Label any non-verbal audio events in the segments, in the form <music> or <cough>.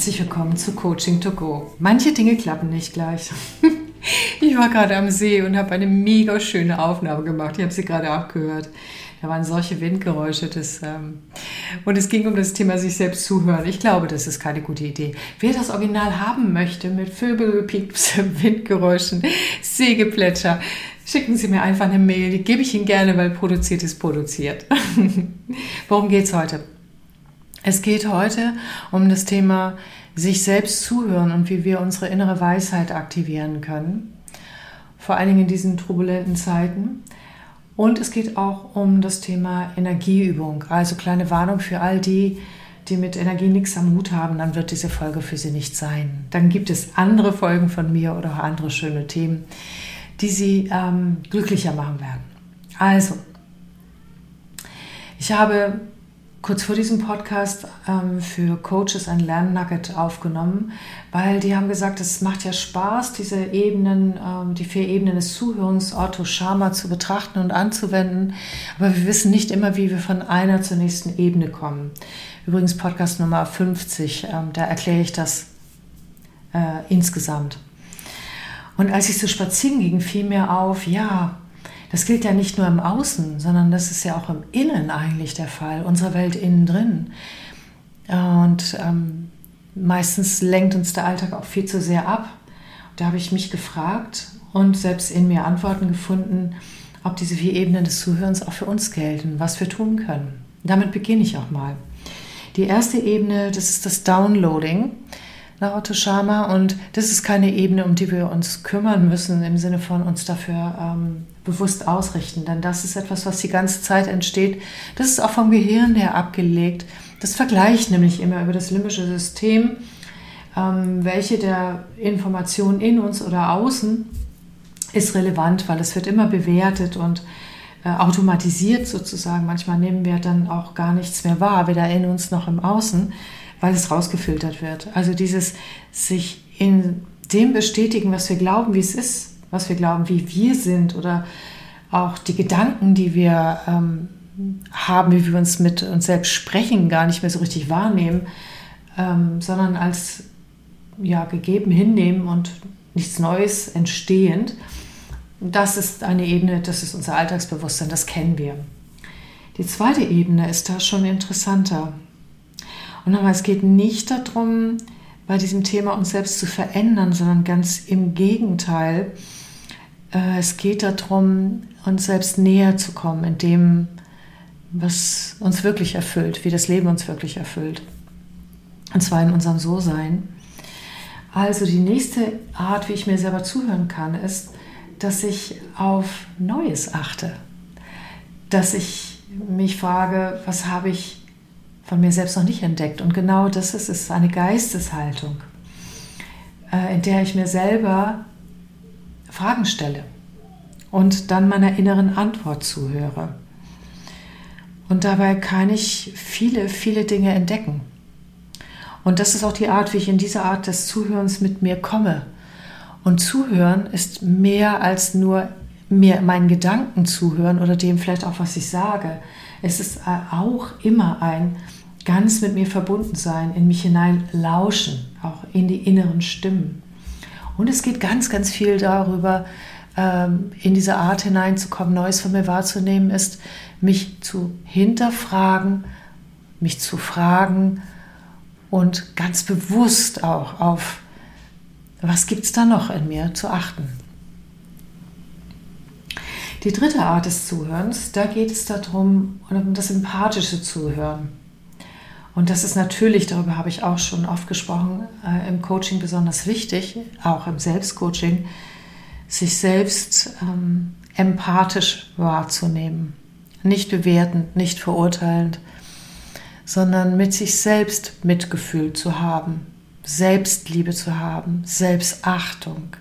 herzlich willkommen zu Coaching to Go. Manche Dinge klappen nicht gleich. <laughs> Ich war gerade am See und habe eine mega schöne Aufnahme gemacht. Ich habe sie gerade abgehört. Da waren solche Windgeräusche. Das, ähm und es ging um das Thema sich selbst zuhören. Ich glaube, das ist keine gute Idee. Wer das Original haben möchte mit Vögelpieps, <laughs> Windgeräuschen, Seegeplätscher, schicken Sie mir einfach eine Mail. Die gebe ich Ihnen gerne, weil produziert ist produziert. <laughs> Worum geht es heute? Es geht heute um das Thema sich selbst zuhören und wie wir unsere innere Weisheit aktivieren können. Vor allen Dingen in diesen turbulenten Zeiten. Und es geht auch um das Thema Energieübung. Also kleine Warnung für all die, die mit Energie nichts am Hut haben, dann wird diese Folge für Sie nicht sein. Dann gibt es andere Folgen von mir oder auch andere schöne Themen, die Sie ähm, glücklicher machen werden. Also, ich habe kurz vor diesem Podcast ähm, für Coaches ein Lernnugget aufgenommen, weil die haben gesagt, es macht ja Spaß, diese Ebenen, ähm, die vier Ebenen des Zuhörens, Otto Schama zu betrachten und anzuwenden. Aber wir wissen nicht immer, wie wir von einer zur nächsten Ebene kommen. Übrigens Podcast Nummer 50, ähm, da erkläre ich das äh, insgesamt. Und als ich so spazieren ging, fiel mir auf, ja, das gilt ja nicht nur im Außen, sondern das ist ja auch im Innen eigentlich der Fall, unsere Welt innen drin. Und ähm, meistens lenkt uns der Alltag auch viel zu sehr ab. Da habe ich mich gefragt und selbst in mir Antworten gefunden, ob diese vier Ebenen des Zuhörens auch für uns gelten, was wir tun können. Damit beginne ich auch mal. Die erste Ebene, das ist das Downloading nach Otto Schama und das ist keine Ebene, um die wir uns kümmern müssen im Sinne von uns dafür ähm, bewusst ausrichten, denn das ist etwas, was die ganze Zeit entsteht. Das ist auch vom Gehirn her abgelegt. Das vergleicht nämlich immer über das limbische System, ähm, welche der Informationen in uns oder außen ist relevant, weil es wird immer bewertet und äh, automatisiert sozusagen. Manchmal nehmen wir dann auch gar nichts mehr wahr, weder in uns noch im Außen, weil es rausgefiltert wird. Also dieses sich in dem bestätigen, was wir glauben, wie es ist, was wir glauben, wie wir sind oder auch die Gedanken, die wir ähm, haben, wie wir uns mit uns selbst sprechen, gar nicht mehr so richtig wahrnehmen, ähm, sondern als ja, gegeben hinnehmen und nichts Neues entstehend. Das ist eine Ebene, das ist unser Alltagsbewusstsein, das kennen wir. Die zweite Ebene ist da schon interessanter. Und nochmal, es geht nicht darum, bei diesem Thema uns selbst zu verändern, sondern ganz im Gegenteil, es geht darum, uns selbst näher zu kommen in dem, was uns wirklich erfüllt, wie das Leben uns wirklich erfüllt. Und zwar in unserem So-Sein. Also die nächste Art, wie ich mir selber zuhören kann, ist, dass ich auf Neues achte. Dass ich mich frage, was habe ich von mir selbst noch nicht entdeckt? Und genau das ist es, eine Geisteshaltung, äh, in der ich mir selber Fragen stelle und dann meiner inneren Antwort zuhöre. Und dabei kann ich viele, viele Dinge entdecken. Und das ist auch die Art, wie ich in diese Art des Zuhörens mit mir komme. Und Zuhören ist mehr als nur mir meinen Gedanken zuhören oder dem vielleicht auch, was ich sage. Es ist auch immer ein ganz mit mir verbunden sein, in mich hinein lauschen, auch in die inneren Stimmen. Und es geht ganz, ganz viel darüber, ähm, in diese Art hineinzukommen, Neues von mir wahrzunehmen, ist, mich zu hinterfragen, mich zu fragen und ganz bewusst auch auf, was gibt es da noch in mir zu achten. Die dritte Art des Zuhörens, da geht es darum, um das empathische Zuhören. Und das ist natürlich, darüber habe ich auch schon oft gesprochen, äh, im Coaching besonders wichtig, auch im Selbstcoaching, sich selbst ähm, empathisch wahrzunehmen. Nicht bewertend, nicht verurteilend, sondern mit sich selbst Mitgefühl zu haben, Selbstliebe zu haben, Selbstachtung,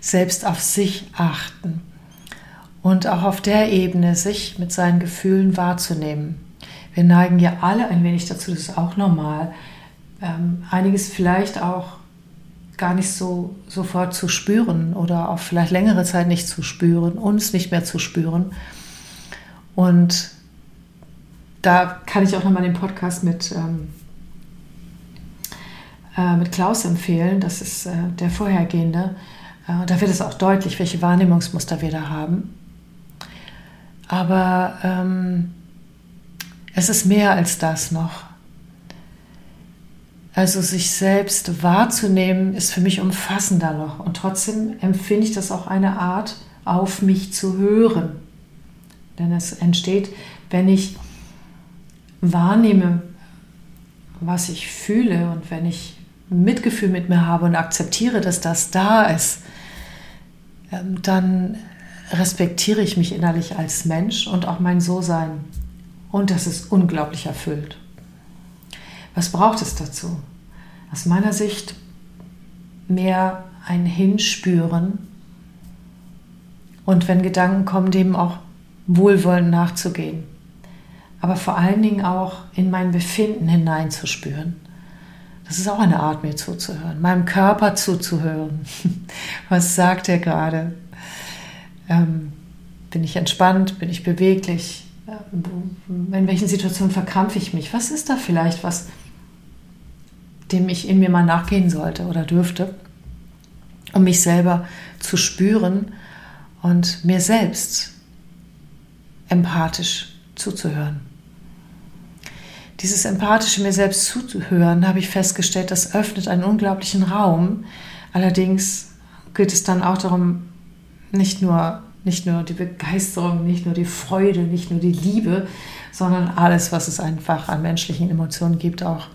selbst auf sich achten und auch auf der Ebene sich mit seinen Gefühlen wahrzunehmen. Wir neigen ja alle ein wenig dazu, das ist auch normal, ähm, einiges vielleicht auch gar nicht so sofort zu spüren oder auch vielleicht längere Zeit nicht zu spüren, uns nicht mehr zu spüren. Und da kann ich auch nochmal den Podcast mit ähm, äh, mit Klaus empfehlen, das ist äh, der vorhergehende. Äh, da wird es auch deutlich, welche Wahrnehmungsmuster wir da haben. Aber ähm, es ist mehr als das noch. Also sich selbst wahrzunehmen ist für mich umfassender noch. Und trotzdem empfinde ich das auch eine Art, auf mich zu hören. Denn es entsteht, wenn ich wahrnehme, was ich fühle und wenn ich Mitgefühl mit mir habe und akzeptiere, dass das da ist, ähm, dann respektiere ich mich innerlich als Mensch und auch mein So-Sein. Und das ist unglaublich erfüllt. Was braucht es dazu? Aus meiner Sicht mehr ein Hinspüren und wenn Gedanken kommen, dem auch wohlwollend nachzugehen. Aber vor allen Dingen auch in mein Befinden hineinzuspüren. Das ist auch eine Art, mir zuzuhören, meinem Körper zuzuhören. <laughs> Was sagt er gerade? Ähm, bin ich entspannt? Bin ich beweglich? In welchen Situationen verkrampfe ich mich? Was ist da vielleicht, was dem ich in mir mal nachgehen sollte oder dürfte, um mich selber zu spüren und mir selbst empathisch zuzuhören. Dieses empathische mir selbst zuzuhören, habe ich festgestellt, das öffnet einen unglaublichen Raum. Allerdings geht es dann auch darum, nicht nur, nicht nur die Begeisterung, nicht nur die Freude, nicht nur die Liebe, sondern alles, was es einfach an menschlichen Emotionen gibt, auch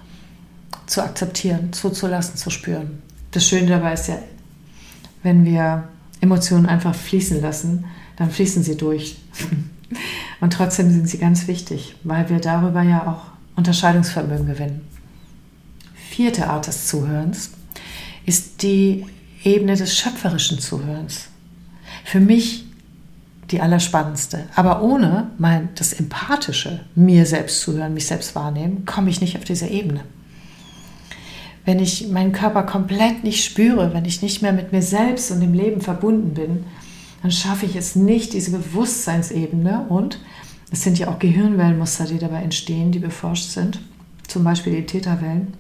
zu akzeptieren, zuzulassen, zu spüren. Das Schöne dabei ist ja, wenn wir Emotionen einfach fließen lassen, dann fließen sie durch. <laughs> Und trotzdem sind sie ganz wichtig, weil wir darüber ja auch Unterscheidungsvermögen gewinnen. Vierte Art des Zuhörens ist die Ebene des schöpferischen Zuhörens. Für mich die allerspannendste. Aber ohne mein, das Empathische, mir selbst zuhören, mich selbst wahrnehmen, komme ich nicht auf diese Ebene wenn ich meinen Körper komplett nicht spüre, wenn ich nicht mehr mit mir selbst und dem Leben verbunden bin, dann schaffe ich es nicht, diese Bewusstseinsebene und es sind ja auch Gehirnwellenmuster, die dabei entstehen, die beforscht sind, zum Beispiel die Täterwellen,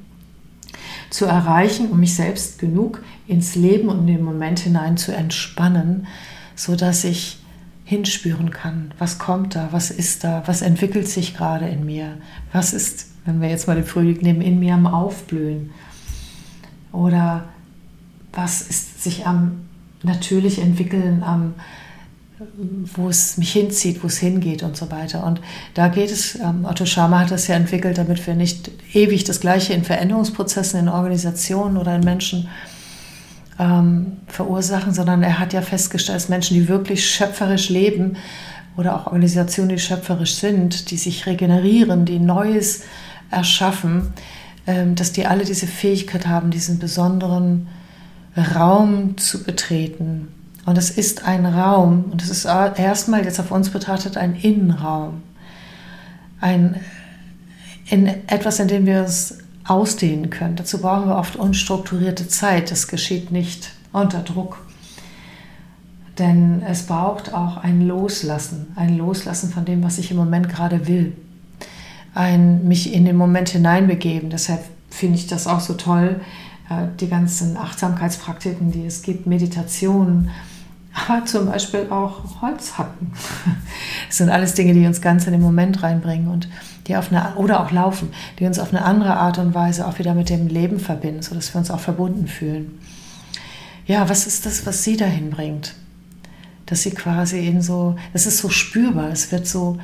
zu erreichen, um mich selbst genug ins Leben und in den Moment hinein zu entspannen, sodass ich hinspüren kann, was kommt da, was ist da, was entwickelt sich gerade in mir, was ist, wenn wir jetzt mal den Frühling nehmen, in mir am Aufblühen? Oder was ist sich am natürlich entwickeln, am wo es mich hinzieht, wo es hingeht und so weiter. Und da geht es, ähm, Otto Schama hat das ja entwickelt, damit wir nicht ewig das Gleiche in Veränderungsprozessen, in Organisationen oder in Menschen ähm, verursachen, sondern er hat ja festgestellt, dass Menschen, die wirklich schöpferisch leben oder auch Organisationen, die schöpferisch sind, die sich regenerieren, die Neues erschaffen, ähm, dass die alle diese Fähigkeit haben, diesen besonderen Raum zu betreten. Und es ist ein Raum, und es ist erstmal jetzt auf uns betrachtet ein Innenraum. Ein, in etwas, in dem wir es ausdehnen können. Dazu brauchen wir oft unstrukturierte Zeit. Das geschieht nicht unter Druck. Denn es braucht auch ein Loslassen, ein Loslassen von dem, was ich im Moment gerade will ein, mich in den Moment hineinbegeben. Deshalb finde ich das auch so toll, äh, die ganzen Achtsamkeitspraktiken, die es gibt, Meditationen, aber zum Beispiel auch Holzhacken. <laughs> Das sind alles Dinge, die uns ganz in den Moment reinbringen und die auf eine, oder auch laufen, die uns auf eine andere Art und Weise auch wieder mit dem Leben verbinden, sodass wir uns auch verbunden fühlen. Ja, was ist das, was sie dahin bringt? Dass sie quasi in so, es ist so spürbar, es wird so,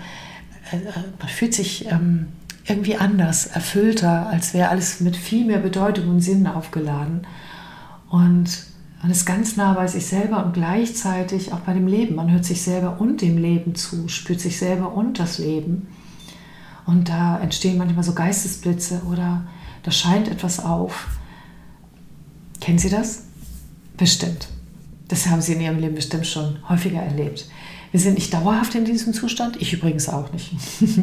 äh, man fühlt sich ähm, irgendwie anders, erfüllter, als wäre alles mit viel mehr Bedeutung und Sinn aufgeladen. Und man ist ganz nah bei sich selber und gleichzeitig auch bei dem Leben. Man hört sich selber und dem Leben zu, spürt sich selber und das Leben. Und da entstehen manchmal so Geistesblitze oder da scheint etwas auf. Kennen Sie das? Bestimmt. Das haben Sie in Ihrem Leben bestimmt schon häufiger erlebt. Wir sind nicht dauerhaft in diesem Zustand, ich übrigens auch nicht. <laughs>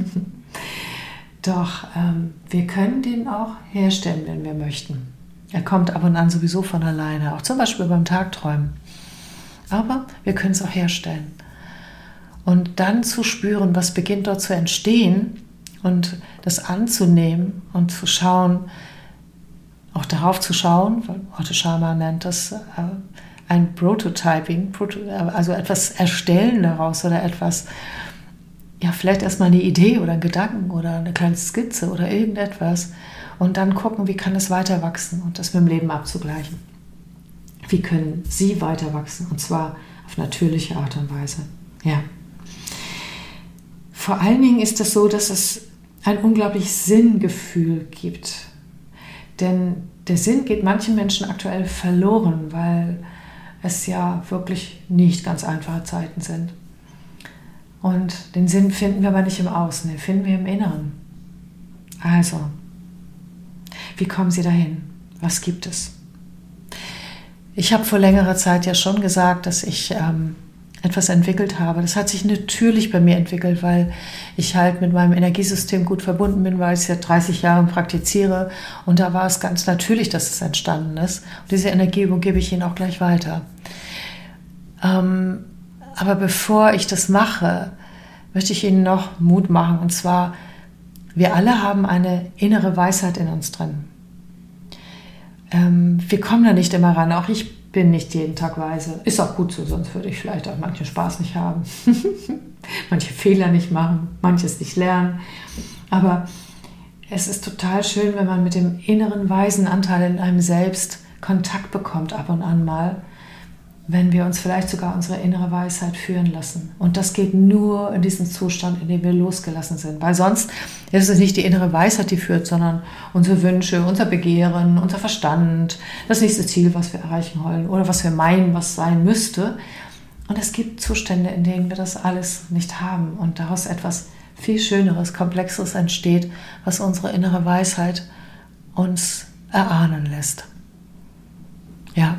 Doch ähm, wir können den auch herstellen, wenn wir möchten. Er kommt ab und an sowieso von alleine, auch zum Beispiel beim Tagträumen. Aber wir können es auch herstellen. Und dann zu spüren, was beginnt dort zu entstehen und das anzunehmen und zu schauen, auch darauf zu schauen, weil Otto Scharmer nennt das äh, ein Prototyping, also etwas erstellen daraus oder etwas, ja, vielleicht erstmal eine Idee oder einen Gedanken oder eine kleine Skizze oder irgendetwas und dann gucken, wie kann es weiter wachsen und das mit dem Leben abzugleichen. Wie können Sie weiter wachsen und zwar auf natürliche Art und Weise. Ja. Vor allen Dingen ist es so, dass es ein unglaubliches Sinngefühl gibt. Denn der Sinn geht manchen Menschen aktuell verloren, weil es ja wirklich nicht ganz einfache Zeiten sind. Und den Sinn finden wir aber nicht im Außen, den finden wir im Inneren. Also, wie kommen Sie dahin? Was gibt es? Ich habe vor längerer Zeit ja schon gesagt, dass ich ähm, etwas entwickelt habe. Das hat sich natürlich bei mir entwickelt, weil ich halt mit meinem Energiesystem gut verbunden bin, weil ich es ja 30 Jahre praktiziere. Und da war es ganz natürlich, dass es entstanden ist. Und diese Energieübung gebe ich Ihnen auch gleich weiter. Ähm, aber bevor ich das mache, möchte ich Ihnen noch Mut machen. Und zwar, wir alle haben eine innere Weisheit in uns drin. Ähm, wir kommen da nicht immer ran. Auch ich bin nicht jeden Tag weise. Ist auch gut so, sonst würde ich vielleicht auch manchen Spaß nicht haben. <laughs> Manche Fehler nicht machen, manches nicht lernen. Aber es ist total schön, wenn man mit dem inneren weisen Anteil in einem selbst Kontakt bekommt, ab und an mal wenn wir uns vielleicht sogar unsere innere Weisheit führen lassen. Und das geht nur in diesem Zustand, in dem wir losgelassen sind. Weil sonst ist es nicht die innere Weisheit, die führt, sondern unsere Wünsche, unser Begehren, unser Verstand, das nächste Ziel, was wir erreichen wollen oder was wir meinen, was sein müsste. Und es gibt Zustände, in denen wir das alles nicht haben und daraus etwas viel Schöneres, Komplexeres entsteht, was unsere innere Weisheit uns erahnen lässt. Ja,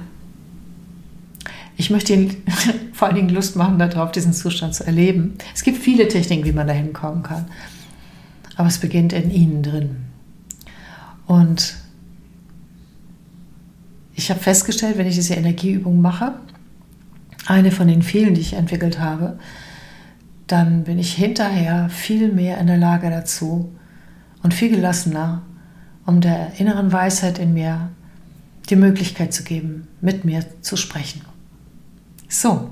ich möchte Ihnen <laughs> vor allen Dingen Lust machen, darauf diesen Zustand zu erleben. Es gibt viele Techniken, wie man dahin kommen kann. Aber es beginnt in Ihnen drin. Und ich habe festgestellt, wenn ich diese Energieübung mache, eine von den vielen, die ich entwickelt habe, dann bin ich hinterher viel mehr in der Lage dazu und viel gelassener, um der inneren Weisheit in mir die Möglichkeit zu geben, mit mir zu sprechen. So,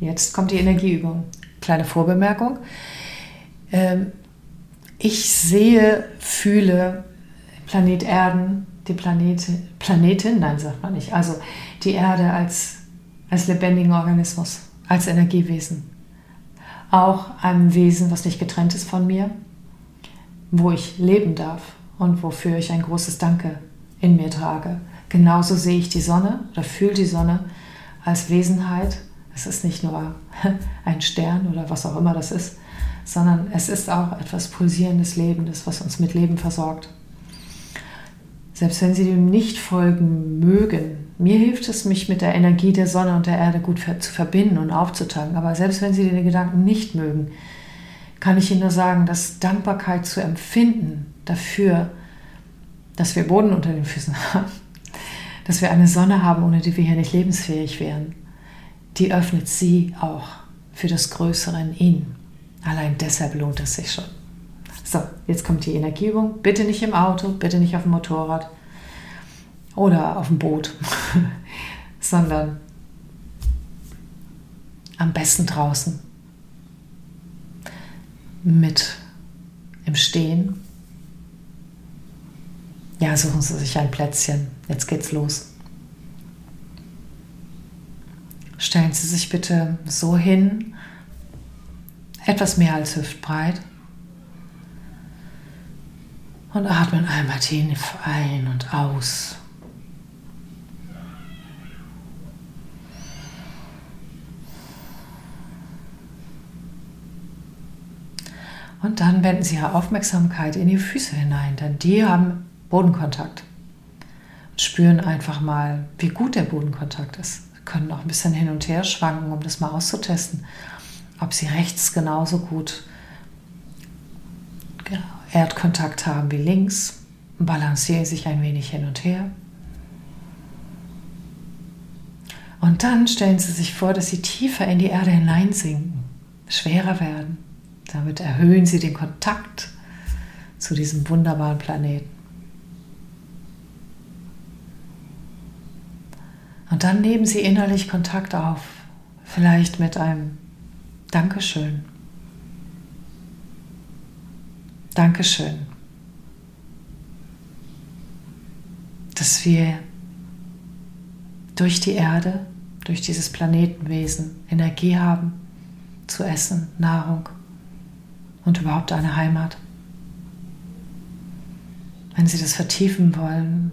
jetzt kommt die Energieübung. Kleine Vorbemerkung. Ähm, ich sehe, fühle Planet Erden, die Planete, Planetin, nein, sagt man nicht, also die Erde als, als lebendigen Organismus, als Energiewesen. Auch ein Wesen, was nicht getrennt ist von mir, wo ich leben darf und wofür ich ein großes Danke in mir trage. Genauso sehe ich die Sonne oder fühle die Sonne als Wesenheit. Es ist nicht nur <laughs> ein Stern oder was auch immer das ist, sondern es ist auch etwas Pulsierendes, Lebendes, was uns mit Leben versorgt. Selbst wenn Sie dem nicht folgen mögen, mir hilft es, mich mit der Energie der Sonne und der Erde gut zu verbinden und aufzutanken. Aber selbst wenn Sie den Gedanken nicht mögen, kann ich Ihnen nur sagen, dass Dankbarkeit zu empfinden dafür, dass wir Boden unter den Füßen <laughs> haben, dass wir eine Sonne haben, ohne die wir hier nicht lebensfähig wären, die öffnet sie auch für das Größere in ihnen. Allein deshalb lohnt es sich schon. So, jetzt kommt die Energieübung. Bitte nicht im Auto, bitte nicht auf dem Motorrad oder auf dem Boot, <laughs> sondern am besten draußen mit im Stehen. Ja, suchen Sie sich ein Plätzchen. Jetzt geht's los. Stellen Sie sich bitte so hin, etwas mehr als hüftbreit. Und atmen einmal tief ein und aus. Und dann wenden Sie Ihre Aufmerksamkeit in die Füße hinein, denn die haben Bodenkontakt. Spüren einfach mal, wie gut der Bodenkontakt ist. Sie können auch ein bisschen hin und her schwanken, um das mal auszutesten, ob Sie rechts genauso gut Erdkontakt haben wie links. Balancieren sich ein wenig hin und her. Und dann stellen Sie sich vor, dass Sie tiefer in die Erde hineinsinken, schwerer werden. Damit erhöhen Sie den Kontakt zu diesem wunderbaren Planeten. Und dann nehmen Sie innerlich Kontakt auf, vielleicht mit einem Dankeschön. Dankeschön, dass wir durch die Erde, durch dieses Planetenwesen Energie haben zu essen, Nahrung und überhaupt eine Heimat. Wenn Sie das vertiefen wollen,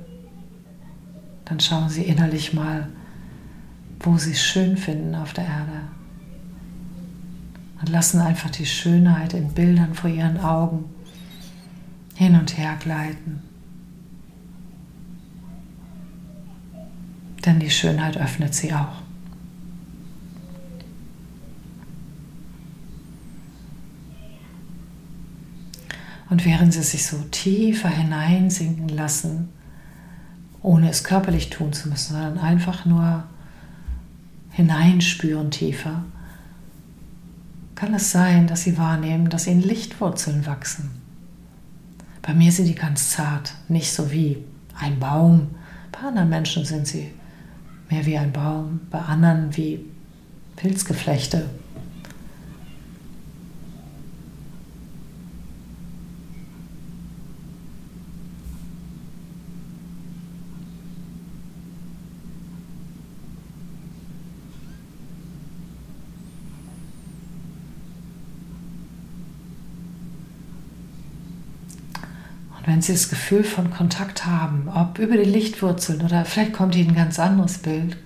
dann schauen Sie innerlich mal, wo Sie es schön finden auf der Erde. Und lassen einfach die Schönheit in Bildern vor Ihren Augen hin und her gleiten. Denn die Schönheit öffnet sie auch. Und während sie sich so tiefer hineinsinken lassen, ohne es körperlich tun zu müssen, sondern einfach nur hineinspüren tiefer, kann es sein, dass sie wahrnehmen, dass ihnen Lichtwurzeln wachsen. Bei mir sind die ganz zart, nicht so wie ein Baum. Bei anderen Menschen sind sie mehr wie ein Baum, bei anderen wie Pilzgeflechte Und wenn Sie das Gefühl von Kontakt haben, ob über die Lichtwurzeln oder vielleicht kommt Ihnen ein ganz anderes Bild,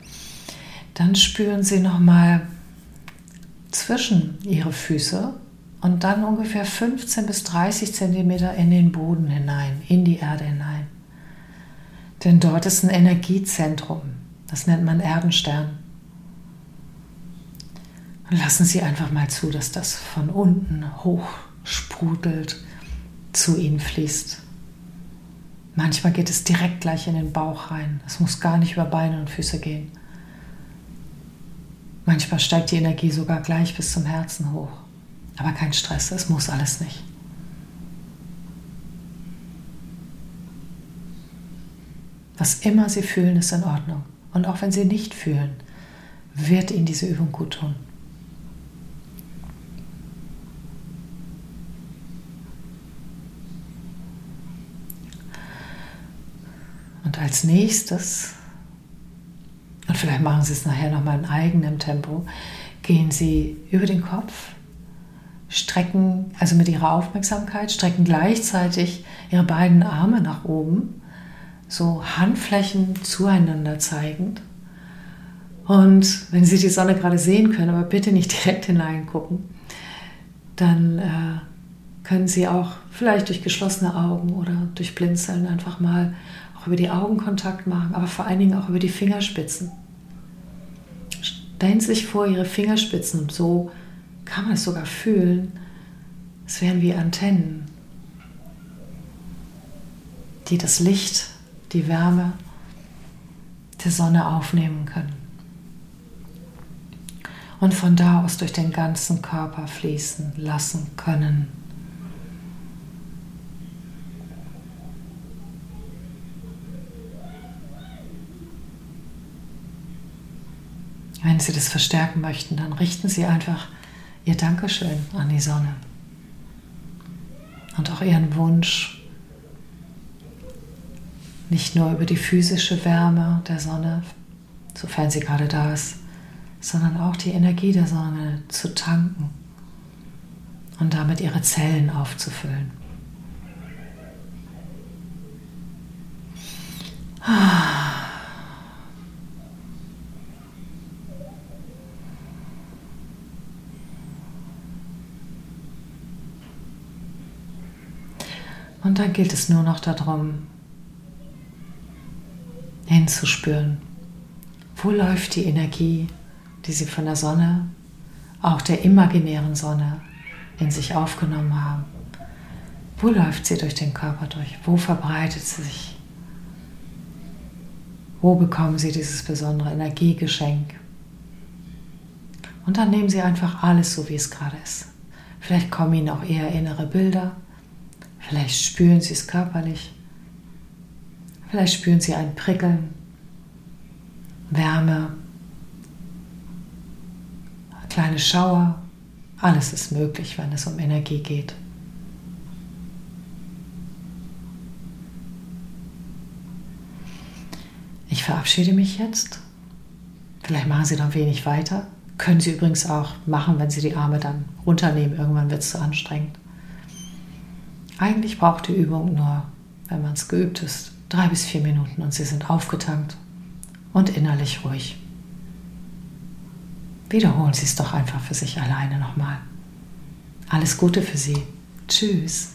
dann spüren Sie nochmal zwischen Ihre Füße und dann ungefähr 15 bis 30 Zentimeter in den Boden hinein, in die Erde hinein. Denn dort ist ein Energiezentrum, das nennt man Erdenstern. Und lassen Sie einfach mal zu, dass das von unten hoch sprudelt, zu Ihnen fließt. Manchmal geht es direkt gleich in den Bauch rein. Es muss gar nicht über Beine und Füße gehen. Manchmal steigt die Energie sogar gleich bis zum Herzen hoch. Aber kein Stress, es muss alles nicht. Was immer Sie fühlen, ist in Ordnung. Und auch wenn Sie nicht fühlen, wird Ihnen diese Übung gut tun. Und als nächstes, und vielleicht machen Sie es nachher nochmal in eigenem Tempo, gehen Sie über den Kopf, strecken, also mit Ihrer Aufmerksamkeit, strecken gleichzeitig Ihre beiden Arme nach oben, so Handflächen zueinander zeigend. Und wenn Sie die Sonne gerade sehen können, aber bitte nicht <laughs> direkt hineingucken, dann äh, können Sie auch vielleicht durch geschlossene Augen oder durch Blinzeln einfach mal über die Augen Kontakt machen, aber vor allen Dingen auch über die Fingerspitzen. Stellen Sie sich vor, Ihre Fingerspitzen und so kann man es sogar fühlen. Es wären wie Antennen, die das Licht, die Wärme der Sonne aufnehmen können. Und von da aus durch den ganzen Körper fließen lassen können. Wenn Sie das verstärken möchten, dann richten Sie einfach Ihr Dankeschön an die Sonne und auch Ihren Wunsch, nicht nur über die physische Wärme der Sonne, sofern sie gerade da ist, sondern auch die Energie der Sonne zu tanken und damit ihre Zellen aufzufüllen. Ah. Und dann gilt es nur noch darum, hinzuspüren, wo läuft die Energie, die Sie von der Sonne, auch der imaginären Sonne, in sich aufgenommen haben. Wo läuft sie durch den Körper durch? Wo verbreitet sie sich? Wo bekommen Sie dieses besondere Energiegeschenk? Und dann nehmen Sie einfach alles so, wie es gerade ist. Vielleicht kommen Ihnen auch eher innere Bilder Vielleicht spüren Sie es körperlich. Vielleicht spüren Sie ein Prickeln. Wärme, kleine Schauer. Alles ist möglich, wenn es um Energie geht. Ich verabschiede mich jetzt. Vielleicht machen Sie noch ein wenig weiter. Können Sie übrigens auch machen, wenn Sie die Arme dann runternehmen. Irgendwann wird es zu anstrengend. Eigentlich braucht die Übung nur, wenn man es geübt ist, drei bis vier Minuten und Sie sind aufgetankt und innerlich ruhig. Wiederholen Sie es doch einfach für sich alleine nochmal. Alles Gute für Sie. Tschüss.